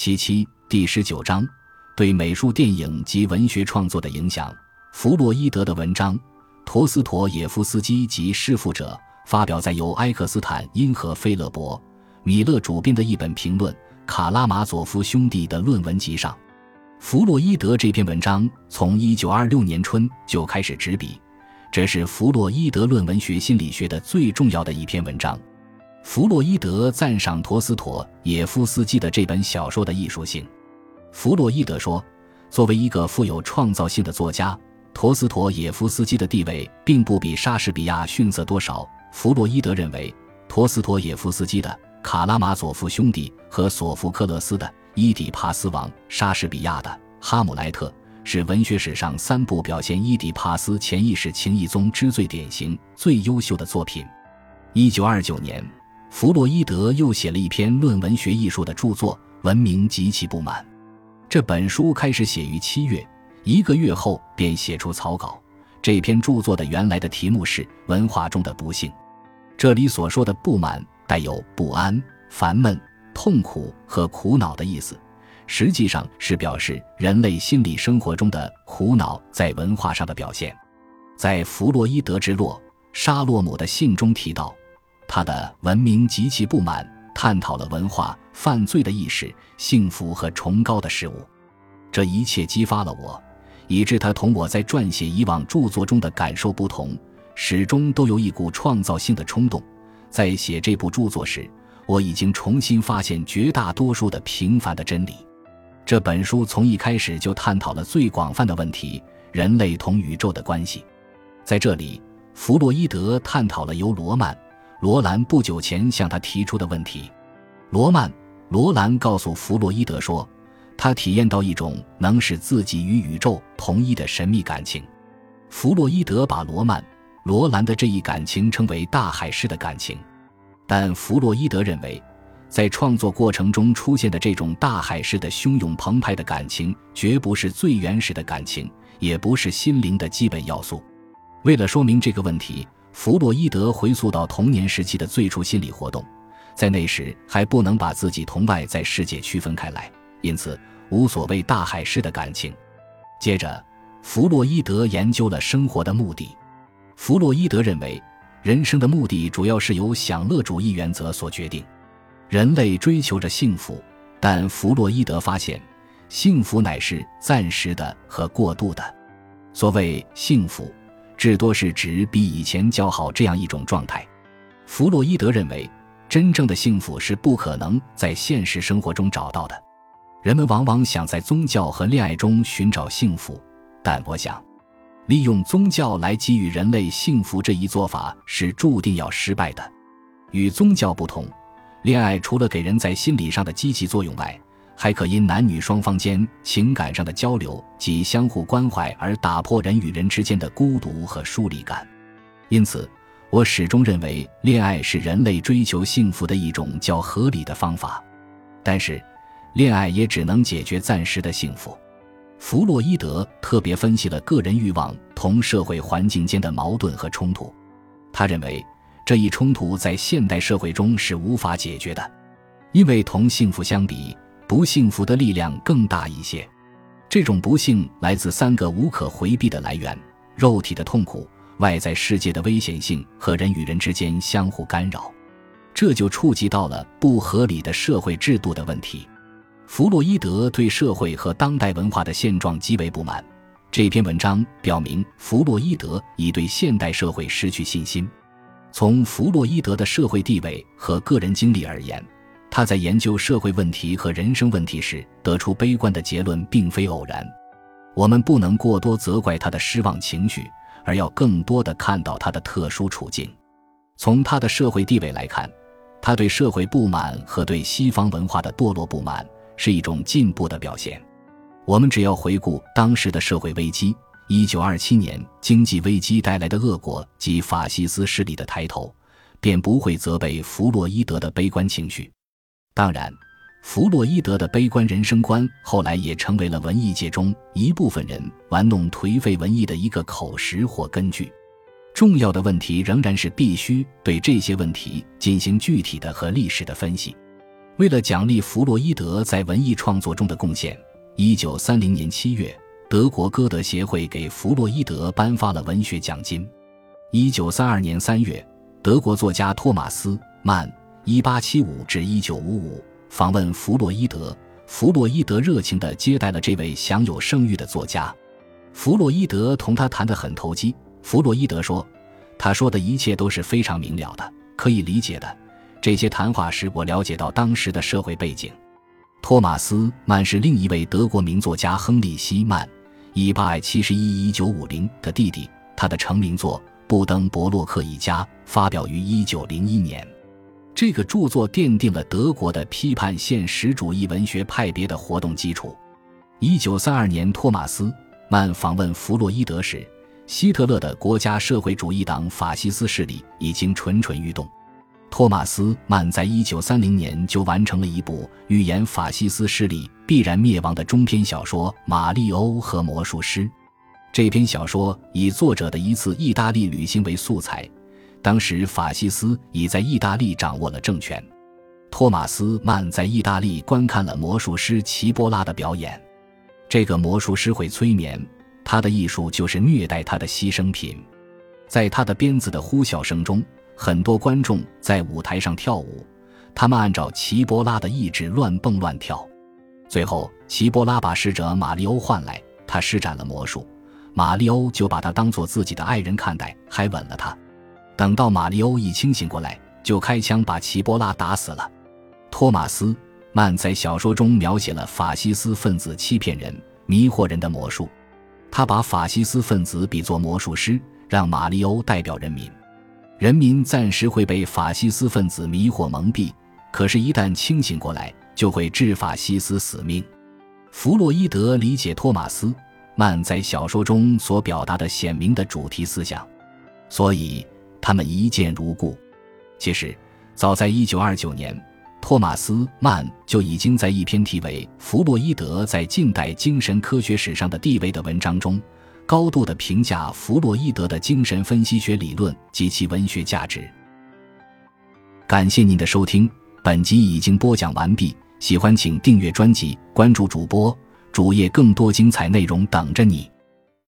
其七第十九章对美术、电影及文学创作的影响。弗洛伊德的文章《陀思妥耶夫斯基及弑父者》发表在由埃克斯坦因和费勒伯、米勒主编的一本评论《卡拉马佐夫兄弟的论文集》上。弗洛伊德这篇文章从一九二六年春就开始执笔，这是弗洛伊德论文学心理学的最重要的一篇文章。弗洛伊德赞赏陀思妥耶夫斯基的这本小说的艺术性。弗洛伊德说：“作为一个富有创造性的作家，陀思妥耶夫斯基的地位并不比莎士比亚逊色多少。”弗洛伊德认为，陀思妥耶夫斯基的《卡拉马佐夫兄弟》和索福克勒斯的《伊底帕斯王》，莎士比亚的《哈姆莱特》，是文学史上三部表现伊底帕斯潜意识情谊宗之最典型、最优秀的作品。一九二九年。弗洛伊德又写了一篇论文学艺术的著作，文明极其不满。这本书开始写于七月，一个月后便写出草稿。这篇著作的原来的题目是《文化中的不幸》，这里所说的不满带有不安、烦闷、痛苦和苦恼的意思，实际上是表示人类心理生活中的苦恼在文化上的表现。在弗洛伊德之落，沙洛姆的信中提到。他的文明极其不满，探讨了文化犯罪的意识、幸福和崇高的事物。这一切激发了我，以致他同我在撰写以往著作中的感受不同，始终都有一股创造性的冲动。在写这部著作时，我已经重新发现绝大多数的平凡的真理。这本书从一开始就探讨了最广泛的问题：人类同宇宙的关系。在这里，弗洛伊德探讨了由罗曼。罗兰不久前向他提出的问题，罗曼·罗兰告诉弗洛伊德说，他体验到一种能使自己与宇宙同一的神秘感情。弗洛伊德把罗曼·罗兰的这一感情称为大海式的感情，但弗洛伊德认为，在创作过程中出现的这种大海式的汹涌澎湃的感情，绝不是最原始的感情，也不是心灵的基本要素。为了说明这个问题。弗洛伊德回溯到童年时期的最初心理活动，在那时还不能把自己同外在世界区分开来，因此无所谓大海式的感情。接着，弗洛伊德研究了生活的目的。弗洛伊德认为，人生的目的主要是由享乐主义原则所决定。人类追求着幸福，但弗洛伊德发现，幸福乃是暂时的和过渡的。所谓幸福。至多是指比以前较好这样一种状态。弗洛伊德认为，真正的幸福是不可能在现实生活中找到的。人们往往想在宗教和恋爱中寻找幸福，但我想，利用宗教来给予人类幸福这一做法是注定要失败的。与宗教不同，恋爱除了给人在心理上的积极作用外，还可因男女双方间情感上的交流及相互关怀而打破人与人之间的孤独和疏离感。因此，我始终认为恋爱是人类追求幸福的一种较合理的方法。但是，恋爱也只能解决暂时的幸福。弗洛伊德特别分析了个人欲望同社会环境间的矛盾和冲突。他认为，这一冲突在现代社会中是无法解决的，因为同幸福相比。不幸福的力量更大一些，这种不幸来自三个无可回避的来源：肉体的痛苦、外在世界的危险性和人与人之间相互干扰。这就触及到了不合理的社会制度的问题。弗洛伊德对社会和当代文化的现状极为不满。这篇文章表明，弗洛伊德已对现代社会失去信心。从弗洛伊德的社会地位和个人经历而言。他在研究社会问题和人生问题时得出悲观的结论，并非偶然。我们不能过多责怪他的失望情绪，而要更多的看到他的特殊处境。从他的社会地位来看，他对社会不满和对西方文化的堕落不满是一种进步的表现。我们只要回顾当时的社会危机，1927年经济危机带来的恶果及法西斯势力的抬头，便不会责备弗洛伊德的悲观情绪。当然，弗洛伊德的悲观人生观后来也成为了文艺界中一部分人玩弄颓废文艺的一个口实或根据。重要的问题仍然是必须对这些问题进行具体的和历史的分析。为了奖励弗洛伊德在文艺创作中的贡献，一九三零年七月，德国歌德协会给弗洛伊德颁发了文学奖金。一九三二年三月，德国作家托马斯曼（一八七五至一九五五）访问弗洛伊德，弗洛伊德热情地接待了这位享有盛誉的作家。弗洛伊德同他谈得很投机。弗洛伊德说：“他说的一切都是非常明了的，可以理解的。”这些谈话使我了解到当时的社会背景。托马斯·曼是另一位德国名作家亨利·希曼 （1871-1950） 的弟弟。他的成名作《布登伯洛克一家》发表于1901年。这个著作奠定了德国的批判现实主义文学派别的活动基础。1932年，托马斯·曼访问弗洛伊德时，希特勒的国家社会主义党法西斯势力已经蠢蠢欲动。托马斯·曼在一九三零年就完成了一部预言法西斯势力必然灭亡的中篇小说《马利欧和魔术师》。这篇小说以作者的一次意大利旅行为素材，当时法西斯已在意大利掌握了政权。托马斯·曼在意大利观看了魔术师齐波拉的表演。这个魔术师会催眠，他的艺术就是虐待他的牺牲品。在他的鞭子的呼啸声中。很多观众在舞台上跳舞，他们按照齐波拉的意志乱蹦乱跳。最后，齐波拉把使者马里欧唤来，他施展了魔术，马里欧就把他当做自己的爱人看待，还吻了他。等到马里欧一清醒过来，就开枪把齐波拉打死了。托马斯·曼在小说中描写了法西斯分子欺骗人、迷惑人的魔术，他把法西斯分子比作魔术师，让马里欧代表人民。人民暂时会被法西斯分子迷惑蒙蔽，可是，一旦清醒过来，就会置法西斯死命。弗洛伊德理解托马斯·曼在小说中所表达的鲜明的主题思想，所以他们一见如故。其实，早在1929年，托马斯·曼就已经在一篇题为《弗洛伊德在近代精神科学史上的地位》的文章中。高度的评价弗洛伊德的精神分析学理论及其文学价值。感谢您的收听，本集已经播讲完毕。喜欢请订阅专辑，关注主播主页，更多精彩内容等着你。